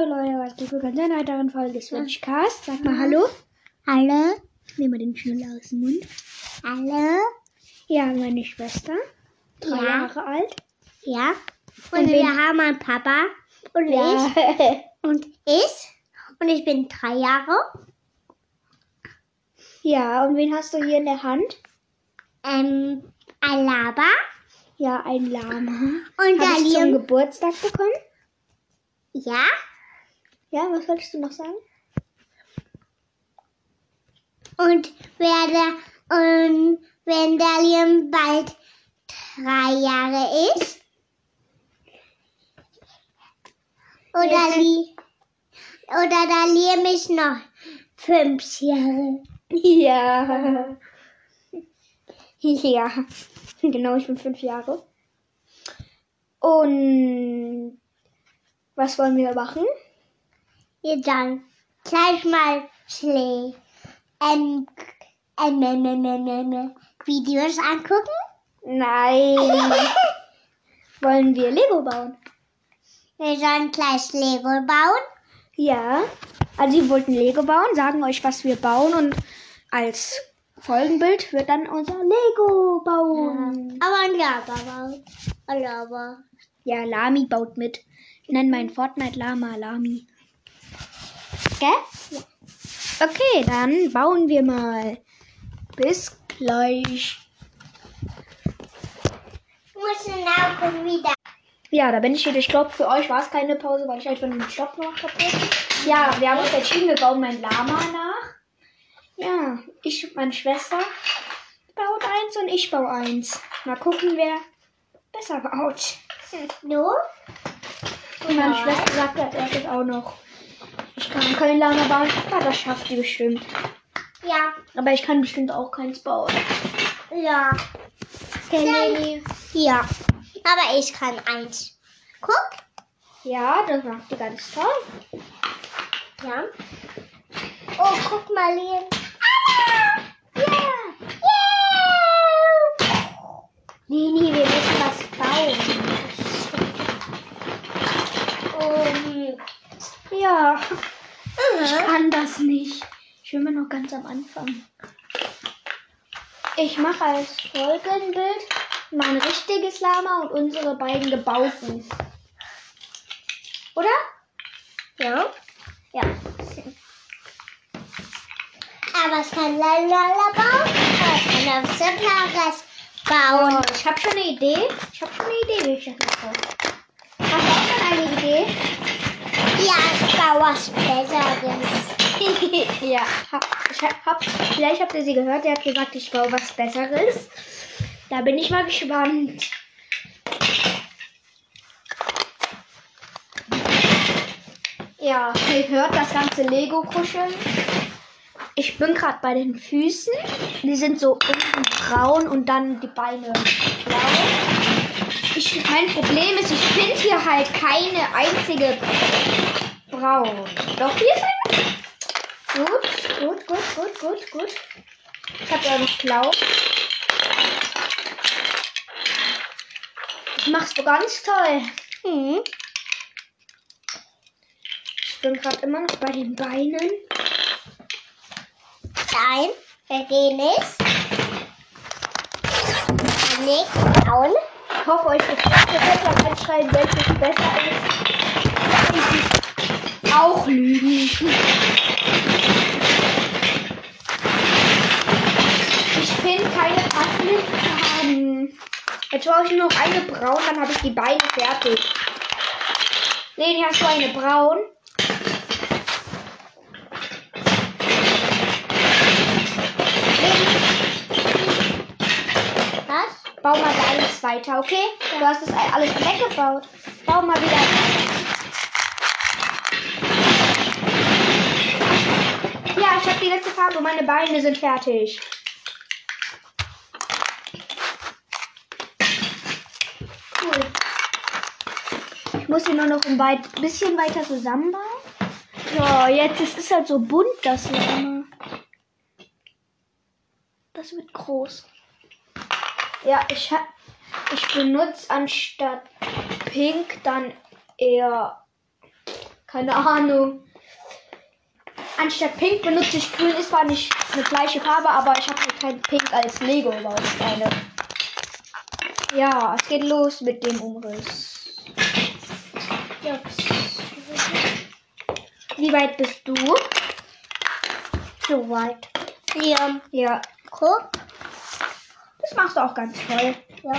Hallo Leute, was geht willkommen zu einer weiteren Folge Switch Cast. Sag mal Hallo. Hallo? Nehmen wir den Schnuller aus dem Mund. Hallo? Ja, meine Schwester. Drei Ja. Jahre alt. Ja? Und Und, wir haben einen Papa und ich Ja. und ich und ich bin drei Jahre. ja, und wen hast du hier in der Hand? Ähm, Alaba Ja, ein Lama. und Hab ich zum. Geburtstag bekommen. Ja? Ja, was wolltest du noch sagen? Und werde und wenn der Liam bald drei Jahre ist oder Ja. Li oder der Liam ist noch fünf Jahre. Ja. Ja. Genau, ich bin fünf Jahre. Und was wollen wir machen? Wir dann gleich mal Schlä ähm, ähm, ähm, ähm, ähm, ähm, Videos angucken. Nein. wollen wir Lego bauen? Wir sollen gleich Lego bauen. Ja. Also wir wollten Lego bauen, sagen euch, was wir bauen und als Folgenbild wird dann unser Lego bauen. Aber ein Lava bauen. Ein Lava. Ja, Lami baut mit. Ich nenne meinen Fortnite Lama Lami. Gell? Okay, dann bauen wir mal. Bis gleich. Ich muss nachgucken, wie der. Ja, da bin ich wieder. Ich glaube, für euch war es keine Pause, weil ich einfach nur den Stopp gemacht habe. Ja, wir haben uns entschieden, wir bauen mein Lama nach. Ja, ich und meine Schwester baut eins und ich baue eins. Mal gucken, wer besser baut. Du? Und meine Ja. Schwester sagt als erstes auch noch, ich kann kein bauen. Ja, das schafft die bestimmt. Ja. Aber ich kann bestimmt auch keins bauen. Ja. Leni. Ja. Aber ich kann eins. Guck. Ja, das macht die ganz toll. Ja. Oh, guck mal, Liam. Ah! Ja. Yeah. Leni, wir müssen was bauen. Ja, ich mhm. kann das nicht. Ich bin mir noch ganz am Anfang. Ich mache als Folgenbild mein richtiges Lama und unsere beiden gebauten. Oder? Ja. Ja. Aber es kann Lalala bauen. Es kann auch Separates bauen. Oh, ich habe schon eine Idee. Ich habe schon eine Idee, wie ich das mache. Hast du auch schon eine Idee? Ja, ich baue was Besseres. ja, ich hab, vielleicht habt ihr sie gehört, der hat gesagt, ich baue was Besseres. Da bin ich mal gespannt. Ja, ihr hört das ganze Lego-Kuscheln. Ich bin gerade bei den Füßen. Die sind so unten braun und dann die Beine blau. Ich, mein Problem ist, ich finde hier halt keine einzige braun. Doch, hier sind Gut, gut, gut, gut, gut, gut. Ich habe ja noch blau. Machst du ganz toll. Hm. Ich bin gerade immer noch bei den Beinen. Nein, wir gehen nicht. Nicht bauen. Ich hoffe, euch gefällt Ihr könnt mal reinschreiben, welches besser ist. Auch lügen. Ich finde keine passenden Farben. Jetzt brauche ich nur noch eine braun, dann habe ich die Beine fertig. Leni, hast du eine braun? Was? Bau mal deines weiter, okay? Du hast es alles weggebaut. Bau mal wieder. Ja, ich habe die letzte Farbe und meine Beine sind fertig. Cool. Ich muss sie nur noch ein weit, bisschen weiter zusammenbauen. So, jetzt ist es halt so bunt, das Lama. Das wird groß. Ja, ich ich benutze anstatt pink dann eher Keine Ahnung. Anstatt Pink benutze ich Grün. Ist zwar nicht eine gleiche Farbe, aber ich habe halt kein Pink als Lego-Bausteine. Ja, es geht los mit dem Umriss. Wie weit bist du? So weit. Hier. Ja, Guck. das machst du auch ganz toll. Ja.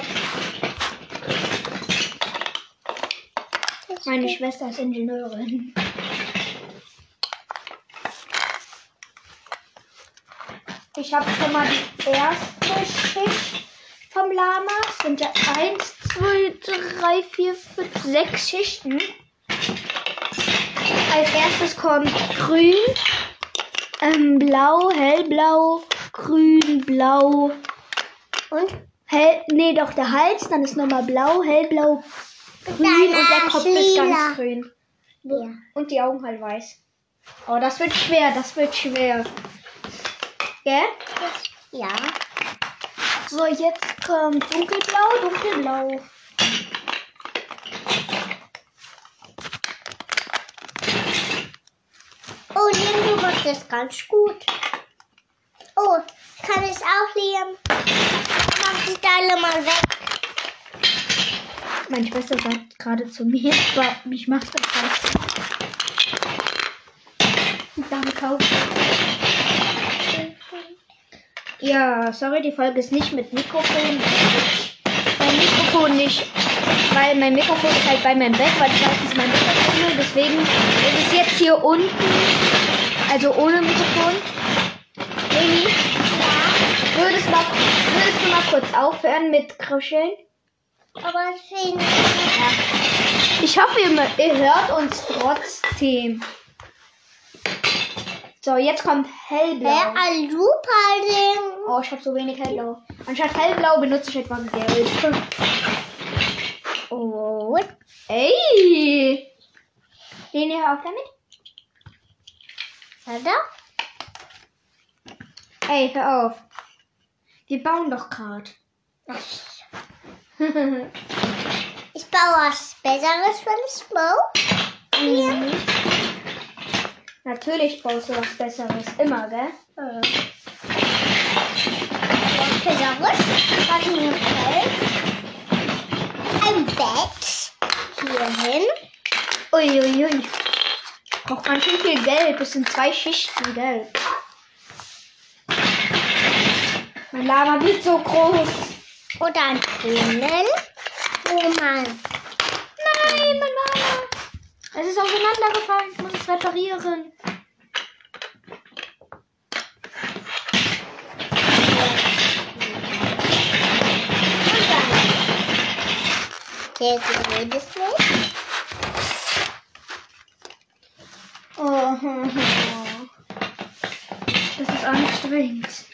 Meine Schwester ist Ingenieurin. Ich habe schon mal die erste Schicht vom Lama. Es sind ja 1, 2, 3, 4, 5, 6 Schichten. Als erstes kommt grün, ähm, blau, hellblau, grün, blau, Und hell, nee, doch der Hals, dann ist nochmal blau, hellblau, grün und der Danach Kopf ist lila. ganz grün. ja. Und die Augen halt weiß. Oh, das wird schwer, das wird schwer. Gell? Ja. So, jetzt kommt dunkelblau, dunkelblau. Oh, Liam, du machst das ganz gut. Oh, ich kann es auch, Liam. Mach die Teile mal weg. Meine Schwester sagt gerade zu mir, ich mach das was. Dame kaufen. Ja, sorry, die Folge ist nicht mit Mikrofon. Mein Mikrofon nicht, weil mein Mikrofon ist halt bei meinem Bett, weil ich weiß nicht mein Mikrofon, deswegen ist es jetzt hier unten, also ohne Mikrofon. Leni, würdest, mal, würdest du mal kurz aufhören mit Kruscheln? Aber schön. Ich hoffe, ihr, ihr hört uns trotzdem. So, jetzt kommt hellblau. Wer ein super Ding. Oh, ich habe so wenig hellblau. Anstatt hellblau benutze ich etwas gelb. Oh. Ey! Den ihr hört damit? Oder? Ey, hör auf. Wir bauen doch gerade. Ich baue was Besseres, wenn ich baue. Mhm. Natürlich baust du was Besseres. Immer, gell? Was Besseres, was mir gefällt. Ein Bett. Hierhin. Uiuiui. Ui, ui. Braucht ganz schön viel Gelb. Es sind zwei Schichten Gelb. Mein Lava wird so groß. Oder ein Brunnen, wo man. Es ist auseinandergefallen. Ich muss es reparieren. Ist die rotes Licht. Oh. Das ist anstrengend.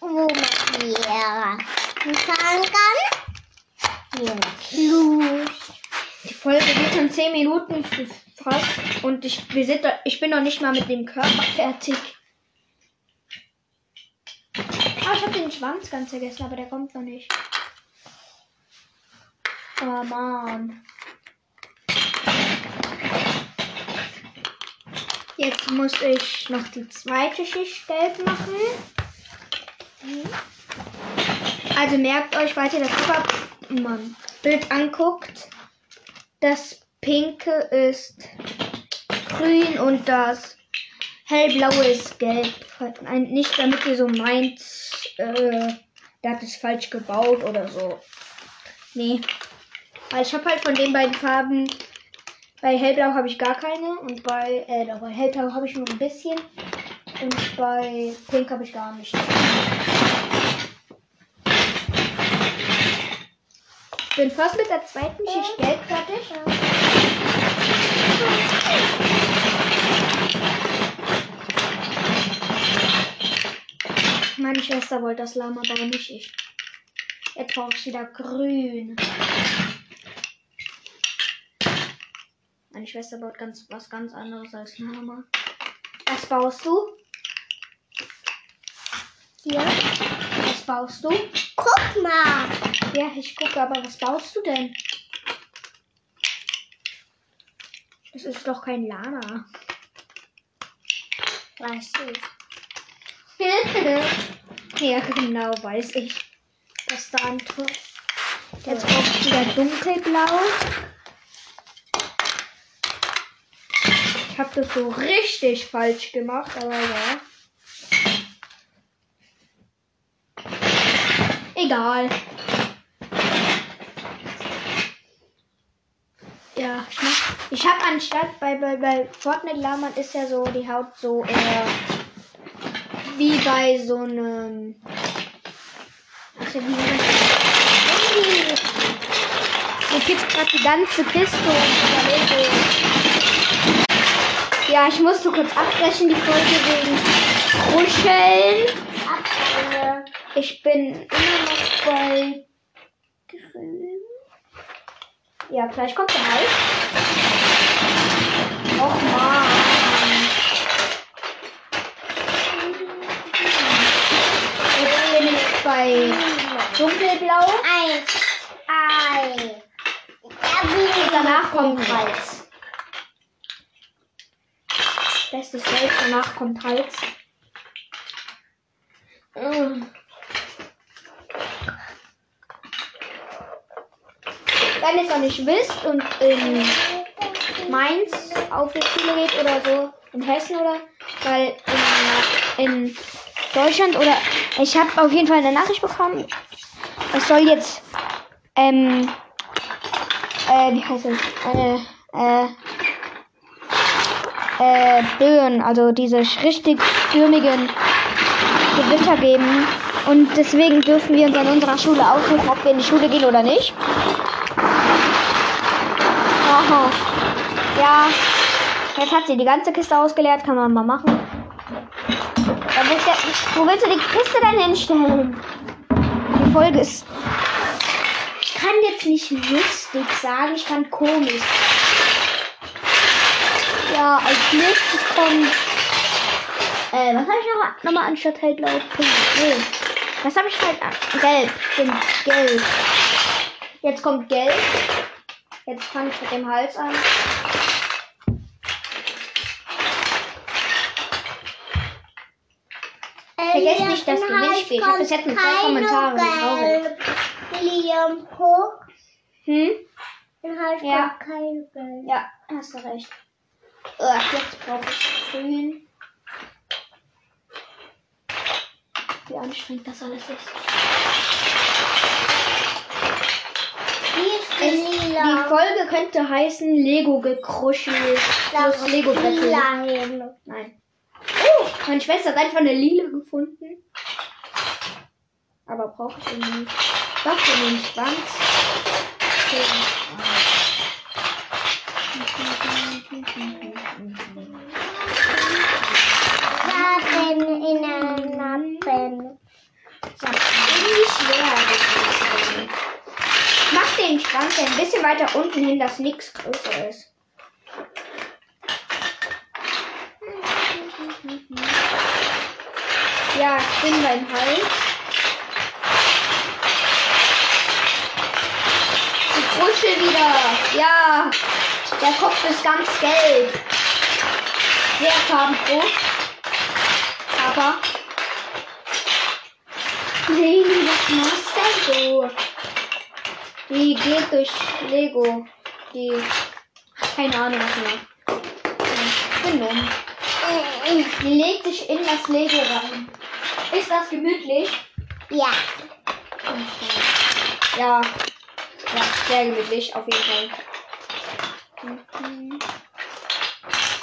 Wo man hier kann. Hier los. Folge geht schon 10 Minuten fast. Und ich, wir sind ich bin noch nicht mal mit dem Körper fertig. Ah, ich habe den Schwanz ganz vergessen, aber der kommt noch nicht. Oh Mann. Jetzt muss ich noch die zweite Schicht gelb machen. Also merkt euch, falls ihr das Coverbild anguckt, das pinke ist grün und das hellblaue ist gelb. Ein- Nicht damit ihr so meint, äh, der hat es falsch gebaut oder so. Nee. Weil ich habe halt von den beiden Farben, bei hellblau habe ich gar keine und bei, äh, bei hellblau habe ich nur ein bisschen und bei pink habe ich gar nicht. Bin fast mit der zweiten Schicht gelb fertig. Meine Schwester wollte das Lama bauen, nicht ich. Jetzt brauche ich wieder grün. Meine Schwester baut ganz was ganz anderes als Lama. Was baust du? Hier. Was baust du? Guck mal. Ja, ich gucke, aber was baust du denn? Das ist doch kein Lama. Was ist? ja, genau, weiß ich. Was da ein Tor. Jetzt braucht wieder dunkelblau. Ich habe das so richtig falsch gemacht, aber ja. Egal. Ja, ich habe anstatt bei, bei, bei Fortnite Laman ist ja so die Haut so eher wie bei so einem. Ach wie? Hier gibt gerade die ganze Kiste und. Ja, ich musste kurz abbrechen, die Folge wegen Kuscheln. Ich bin immer noch bei grün. Ja, gleich kommt der Hals. Och man. Jetzt bin ich bei dunkelblau. Eins. Ei. Wie Danach kommt Hals. Bestes Welt, danach kommt Hals. Mm. Wenn ihr es noch nicht wisst und in Mainz auf die Schule geht oder so, in Hessen oder, weil in, in Deutschland oder, ich habe auf jeden Fall eine Nachricht bekommen, es soll jetzt, ähm, äh, wie heißt es, äh, äh, äh, Böen, also diese richtig stürmigen Gewitter geben. Und deswegen dürfen wir uns an unserer Schule aussuchen, ob wir in die Schule gehen oder nicht. Aha. Ja, jetzt hat sie die ganze Kiste ausgeleert, kann man mal machen. Willst du, wo willst du die Kiste denn hinstellen? Die Folge ist. Ich kann jetzt nicht lustig sagen, ich kann komisch. Ja, als nächstes kommt. Äh, was habe ich noch, nochmal anstatt hellblau? Pink. Nee. Was habe ich halt an? Gelb. Stimmt, gelb. Jetzt kommt gelb. Jetzt fange ich mit dem Hals an. Vergesst nicht das Gewinnspiel. Ich habe bis jetzt nur zwei Kommentare. Traurig. Liam hoch. Hm? Dann halt Ja. kein Geld. Ja, hast du recht. Ugh, jetzt brauche ich grün. Wie anstrengend das alles ist. Hier ist Es, die lila. Folge könnte heißen Lego gekruschelt Da plus Lego lila hin. Nein. Oh, meine Schwester hat einfach eine lila gefunden. Aber brauche ich irgendwie nicht. Doch, für den Schwanz. Waffen in einem Nappen. Das ist irgendwie schwer. das ist. Ich Schwanz ein bisschen weiter unten hin, dass nichts größer ist. Ja, ich bin beim Hals. Die Krusche wieder. Ja, der Kopf ist ganz gelb. Sehr farbenfroh. Aber Nee, was machst du? Die geht durch Lego. Die. Keine Ahnung, was sie macht. Genommen. Die legt sich in das Lego rein. Ist das gemütlich? Ja. Ja. Ja, sehr gemütlich, auf jeden Fall.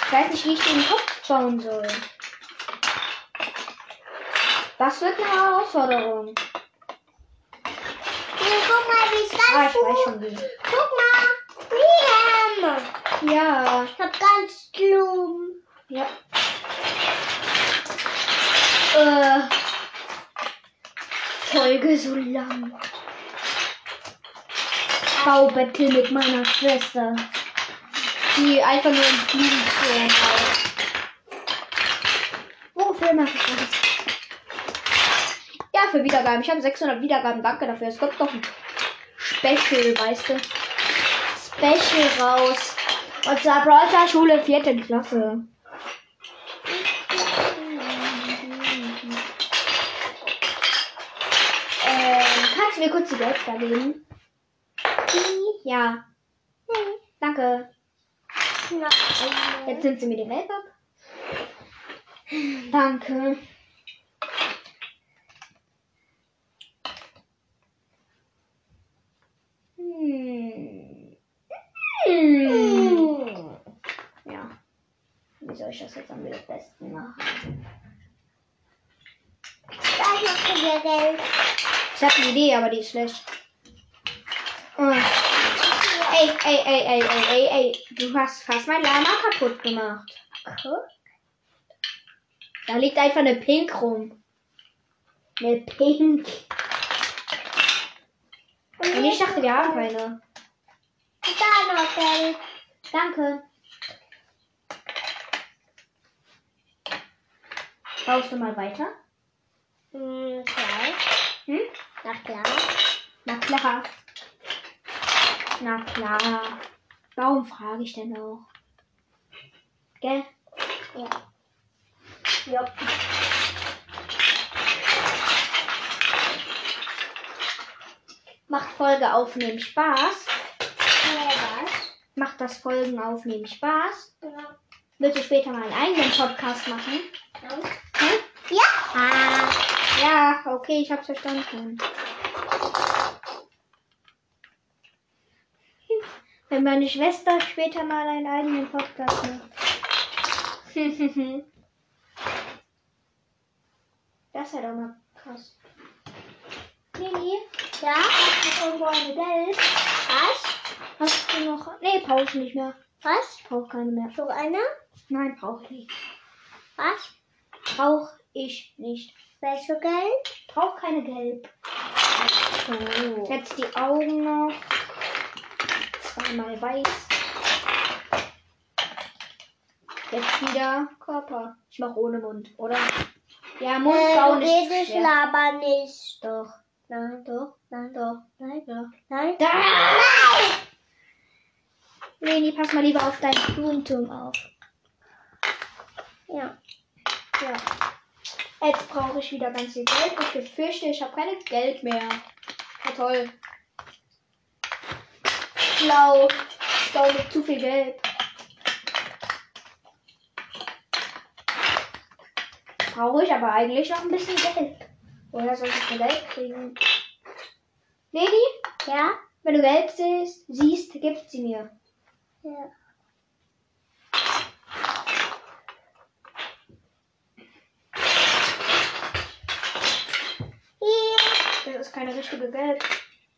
Ich weiß nicht, wie ich den Kopf bauen soll. Das wird eine Herausforderung. Guck mal, wie Ah, das ich weiß schon wie. Guck mal. Liam. Ja. Ich hab ganz Blumen. Ja. Äh. Folge so lang. Baubattle mit meiner Schwester. Die einfach nur in Blumen baut. Wofür mache ich das? Für Wiedergaben. Ich habe 600 Wiedergaben. Danke dafür. Es kommt noch ein Special, weißt du. Special raus. Und zwar Brawler Schule, vierte Klasse. Ähm, kannst du mir kurz die Geldster geben? Ja. Danke. Jetzt nimmt sie mir den Geld ab. Danke. Hm. Hm. Ja. Ich das jetzt am besten machen? Ich habe eine Idee, aber die ist schlecht. Oh. Ey, ey, ey, ey, ey, ey, ey. Du hast fast mein Lama kaputt gemacht. Guck. Da liegt einfach eine Pink rum. Eine Pink. Und ich dachte, wir haben keine. Da noch. Danke. Baust du mal weiter? Hm, klar. Hm? Na klar. Na klar. Na klar. Warum frage ich denn auch? Gell? Ja. Ja. Macht Folge aufnehmen Spaß? Ja, was? Macht das Folgen aufnehmen Spaß? Ja. Willst du später mal einen eigenen Podcast machen? Ja. Ja. Ah, ja, okay, ich hab's verstanden. Wenn meine Schwester später mal einen eigenen Podcast macht. das wäre doch mal krass. Lili, Ja. hast du irgendwo eine Geld? Was? Hast du noch. Nee, brauch ich nicht mehr. Was? Brauch keine mehr. So einer? Nein, brauch ich nicht. Was? Brauch ich nicht. Welche Geld? Brauch keine Gelb. So. Jetzt die Augen noch. Zweimal weiß. Jetzt wieder Körper. Ich mach ohne Mund, oder? Ja, Mund Äh, bauen ist schwer. laber nicht. Doch, Nein, doch, nein, doch. nein, Ja. nein. Da! Leni, pass mal lieber auf deinen Blumenturm auf. Ja. Ja. Jetzt brauche ich wieder ganz viel Geld. Ich befürchte, ich habe kein Geld mehr. Ja, toll. Blau. Blau mit zu viel Geld. Brauche ich aber eigentlich noch ein bisschen Geld. Woher soll ich Geld kriegen? Leni, Ja? wenn du Geld siehst, siehst, gib sie mir. Ja. Hier. Das ist keine richtige Gelb.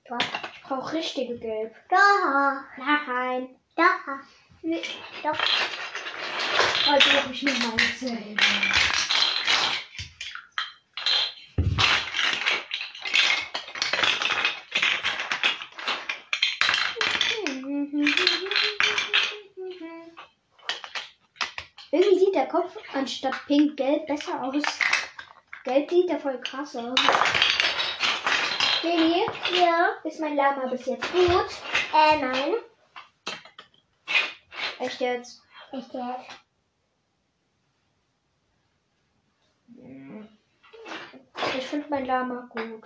Doch. Ich brauche richtige Gelb. Da. Nein. Da. Nee. Doch. Also habe ich nur mal selber. Irgendwie sieht der Kopf anstatt pink-gelb besser aus. Gelb sieht ja voll krass aus. Lili, Ja. ist mein Lama bis jetzt gut? Äh, nein. Echt jetzt? Ich jetzt. Ich finde mein Lama gut.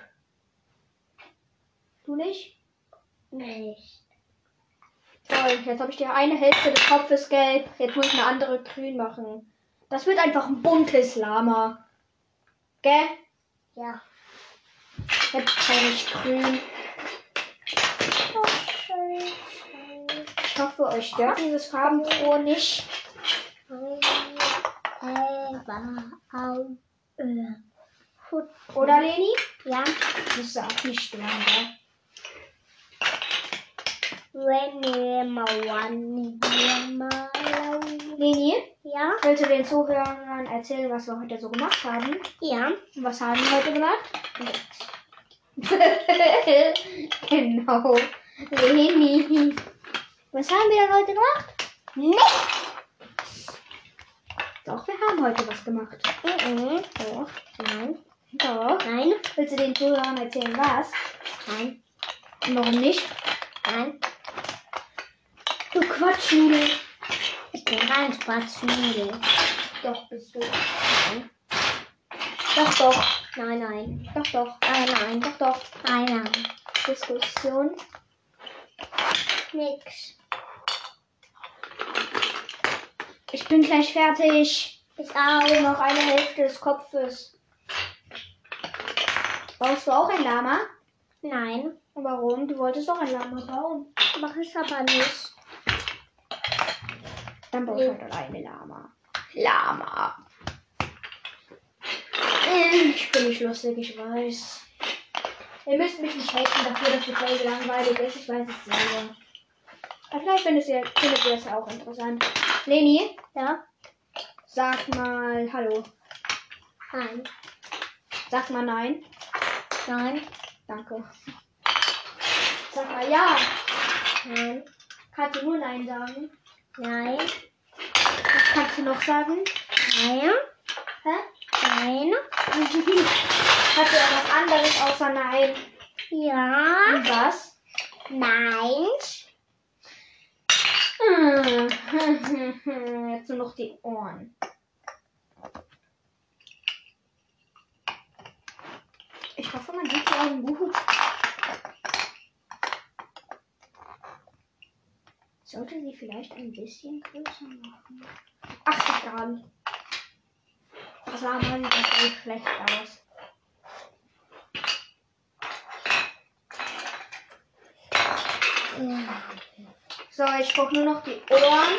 Du nicht? Nicht. Toll, jetzt habe ich die eine Hälfte des Kopfes gelb. Jetzt muss ich eine andere grün machen. Das wird einfach ein buntes Lama. Gell? Ja. Brauche ich grün. Ich hoffe, euch stört dieses Farbenfroh nicht. Äh. Oder, Leni? Ja. Das ist auch nicht stören, gell? Leni, Ja. willst du den Zuhörern erzählen, was wir heute so gemacht haben? Ja. Und was haben wir heute gemacht? genau. Leni. Was haben wir denn heute gemacht? Nicht. Doch, wir haben heute was gemacht. Mhm. Doch. Nein. Doch. Nein. Willst du den Zuhörern erzählen, was? Nein. Und warum nicht? Nein. Du Quatschnudel. Ich bin kein Spatzhügel. Doch, bist du. Nein. Doch, doch. Nein, nein. Doch, doch. Nein, nein. Doch, doch. Nein, nein. Diskussion. Nix. Ich bin gleich fertig. Ich auch. noch eine Hälfte des Kopfes. Baust du auch ein Lama? Nein. Warum? Du wolltest doch ein Lama bauen. Mach ich aber nicht. Dann baust du Nee. halt alleine Lama. Lama. Ich bin nicht lustig, ich weiß. Ihr müsst mich nicht haten dafür, dass die Folge langweilig ist. Ich weiß es selber. Aber vielleicht findet ihr, findet ihr das ja auch interessant. Leni, Ja? sag mal Hallo. Nein. Sag mal Nein. Nein. Danke. Sag mal Ja. Nein. Kannst du nur Nein sagen? Nein. Was kannst du noch sagen? Nein. Hä? Nein. Hast du etwas anderes außer Nein? Ja. Und was? Nein. Hm. Jetzt nur noch die Ohren. Ich hoffe, man sieht die Augen gut. Sollte sie vielleicht ein bisschen größer machen. Ach, egal. Das sah das echt schlecht aus. So, ich gucke nur noch die Ohren.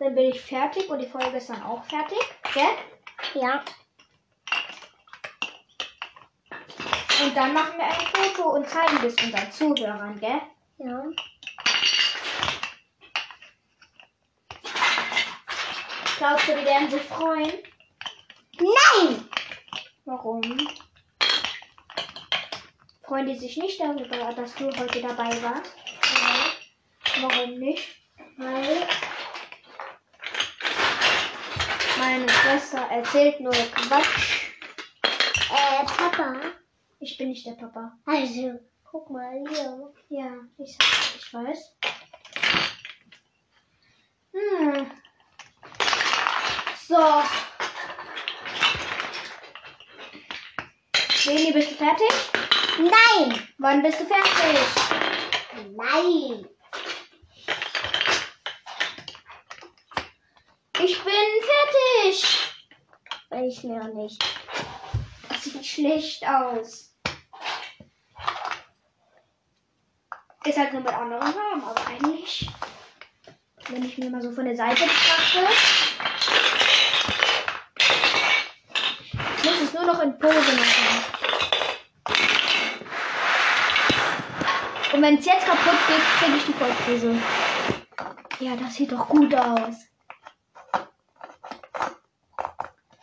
Dann bin ich fertig und die Folge ist dann auch fertig. Gell? Ja. Und dann machen wir ein Foto und zeigen das unseren Zuhörern, gell? Ja. Glaubst du, die werden sich freuen? Nein. Warum? Freuen die sich nicht darüber, dass du heute dabei warst? Warum nicht? Weil. Meine Schwester erzählt nur Quatsch. Äh, Papa. Ich bin nicht der Papa. Also, guck mal hier. Ja, ich, ich weiß. Hm. So. Leni, bist du fertig? Nein. Wann bist du fertig? Nein. Ich bin fertig. Ich noch nicht. Das sieht schlecht aus. Ist halt nur mit anderen Farben, aber eigentlich, wenn ich mir mal so von der Seite betrachte, ich muss es nur noch in Pose machen. Und wenn es jetzt kaputt geht, kriege ich die Vollkrise. Ja, das sieht doch gut aus.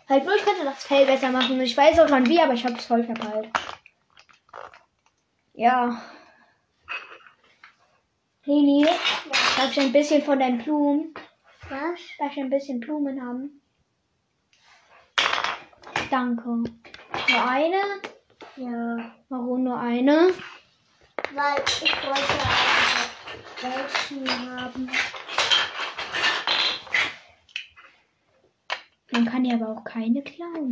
Halt nur, ich könnte das Fell besser machen. Ich weiß auch schon wie, aber ich habe es voll verpeilt. Ja. Leni, darf ich ein bisschen von deinen Blumen? Was? Darf ich ein bisschen Blumen haben? Danke. Nur eine? Ja. Warum nur eine? Weil ich wollte einfach welchen haben. Man kann ja aber auch keine klauen.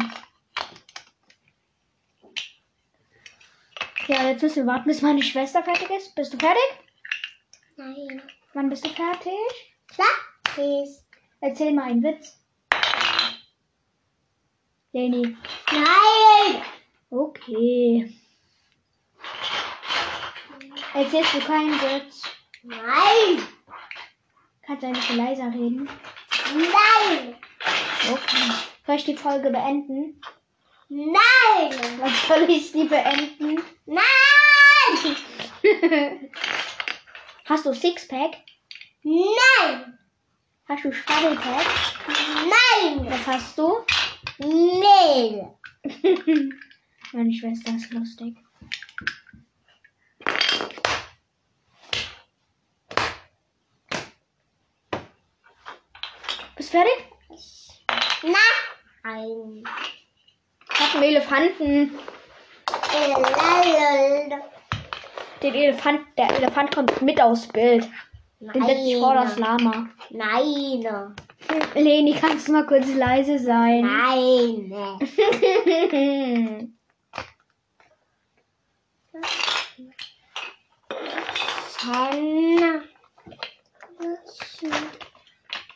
Ja, jetzt müssen wir warten, bis meine Schwester fertig ist. Bist du fertig? Nein. Wann bist du fertig? Ist. Erzähl mal einen Witz. Leni. Nein. Okay. Erzählst du keinen Witz? Nein. Kannst du ein bisschen leiser reden? Nein. Okay. Soll ich die Folge beenden? Nein. Wann soll ich sie beenden? Nein. Hast du Sixpack? Nein. Hast du Schwabbelpack? Nein. Was hast du? Mehl. Meine Schwester ist lustig. Bist du fertig? Nein. Ich hab einen Elefanten. Den Elefant, der Elefant kommt mit aufs Bild. Den setze ich vor das Lama. Nein. Leni, kannst du mal kurz leise sein? Nein.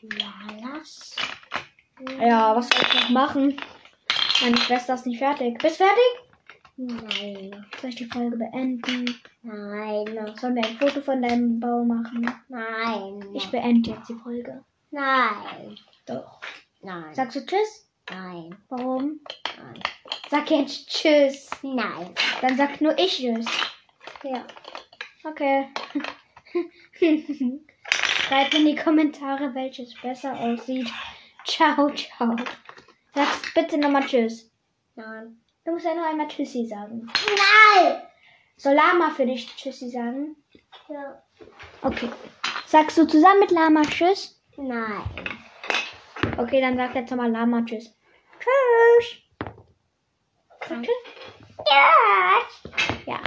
Lalas. ja, was soll ich noch machen? Meine Schwester ist nicht fertig. Bist fertig? Nein. Soll ich die Folge beenden? Nein. Sollen wir ein Foto von deinem Bau machen? Nein. Ich beende jetzt die Folge. Nein. Doch. Nein. Sagst du Tschüss? Nein. Warum? Nein. Sag jetzt Tschüss. Nein. Dann sag nur ich Tschüss. Ja. Okay. Schreibt in die Kommentare, welches besser aussieht. Ciao, ciao. Sag bitte nochmal Tschüss. Nein. Du musst ja noch einmal Tschüssi sagen. Nein. Soll Lama für dich Tschüssi sagen? Ja. Okay. Sagst du zusammen mit Lama Tschüss? Nein. Okay, dann sag jetzt nochmal Lama Tschüss. Tschüss. Tschüss. Ja. Ja.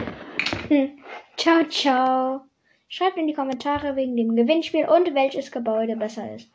Hm. Ciao, ciao. Schreibt in die Kommentare wegen dem Gewinnspiel und welches Gebäude besser ist.